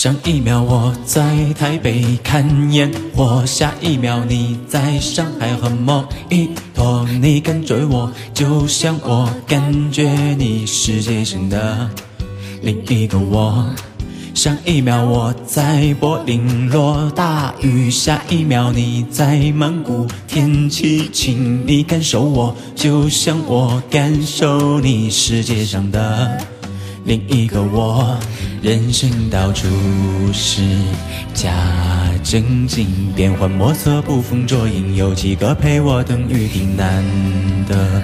上一秒我在台北看烟火，下一秒你在上海喝莫吉托，你跟着我，就像我感觉你世界上的另一个我。上一秒我在柏林落大雨，下一秒你在曼谷天气晴，你感受我，就像我感受你世界上的另一个我。人生到处是假正经，变幻莫测，捕风捉影，有几个陪我等雨停？难得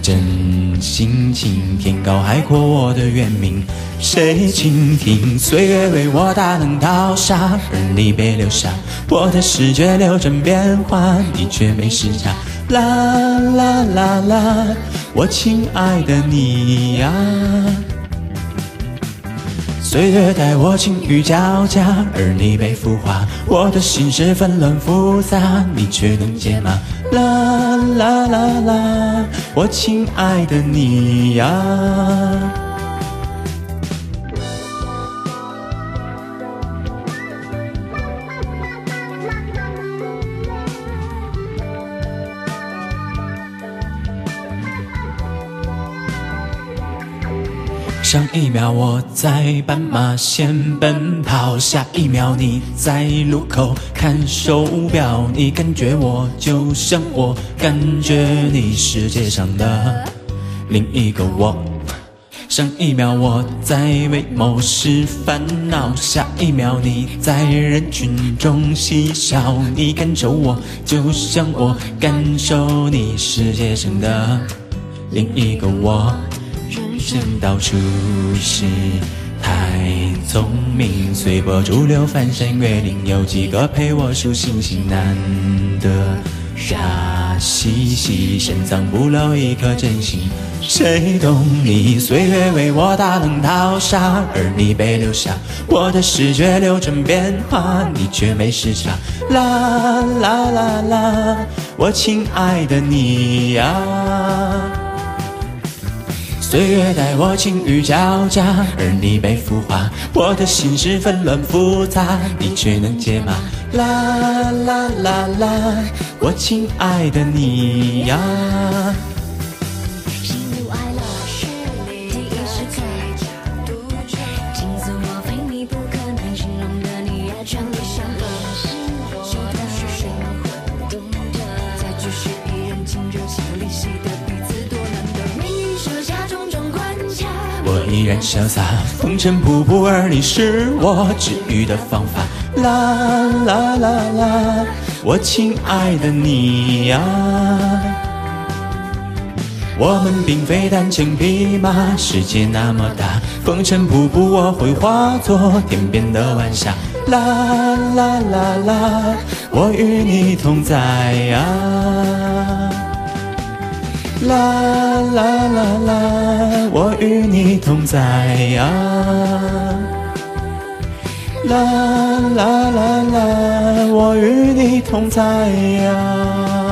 真心情，天高海阔，我的原名谁倾听？岁月为我大浪淘沙，而你被留下，我的世界流转变化，你却没时差。啦啦啦啦，我亲爱的你呀。岁月待我晴雨交加，而你被孵化，我的心事纷乱复杂，你却能解码。啦啦啦啦，我亲爱的你呀。上一秒我在斑马线奔跑，下一秒你在路口看手表，你感觉我就像我感觉你世界上的另一个我。上一秒我在为某事烦恼，下一秒你在人群中嬉笑，你感受我就像我感受你世界上的另一个我。人到处是太聪明，随波逐流，翻山越岭，有几个陪我数星星？难得傻兮兮，深藏不露一颗真心。谁懂你？岁月为我大浪淘沙，而你被留下，我的视觉流转变化，你却没时差。啦啦啦啦，我亲爱的你呀。岁月待我情绪交加，而你被孵化，我的心事纷乱复杂，你却能解码。啦啦啦啦，我亲爱的你呀。我依然潇洒，风尘仆仆，而你是我治愈的方法。啦啦啦啦，我亲爱的你呀。我们并非单枪匹马，世界那么大，风尘仆仆，我会化作天边的晚霞。啦啦啦啦，我与你同在呀。啦啦啦啦，我与你同在呀！啦啦啦啦，我与你同在呀！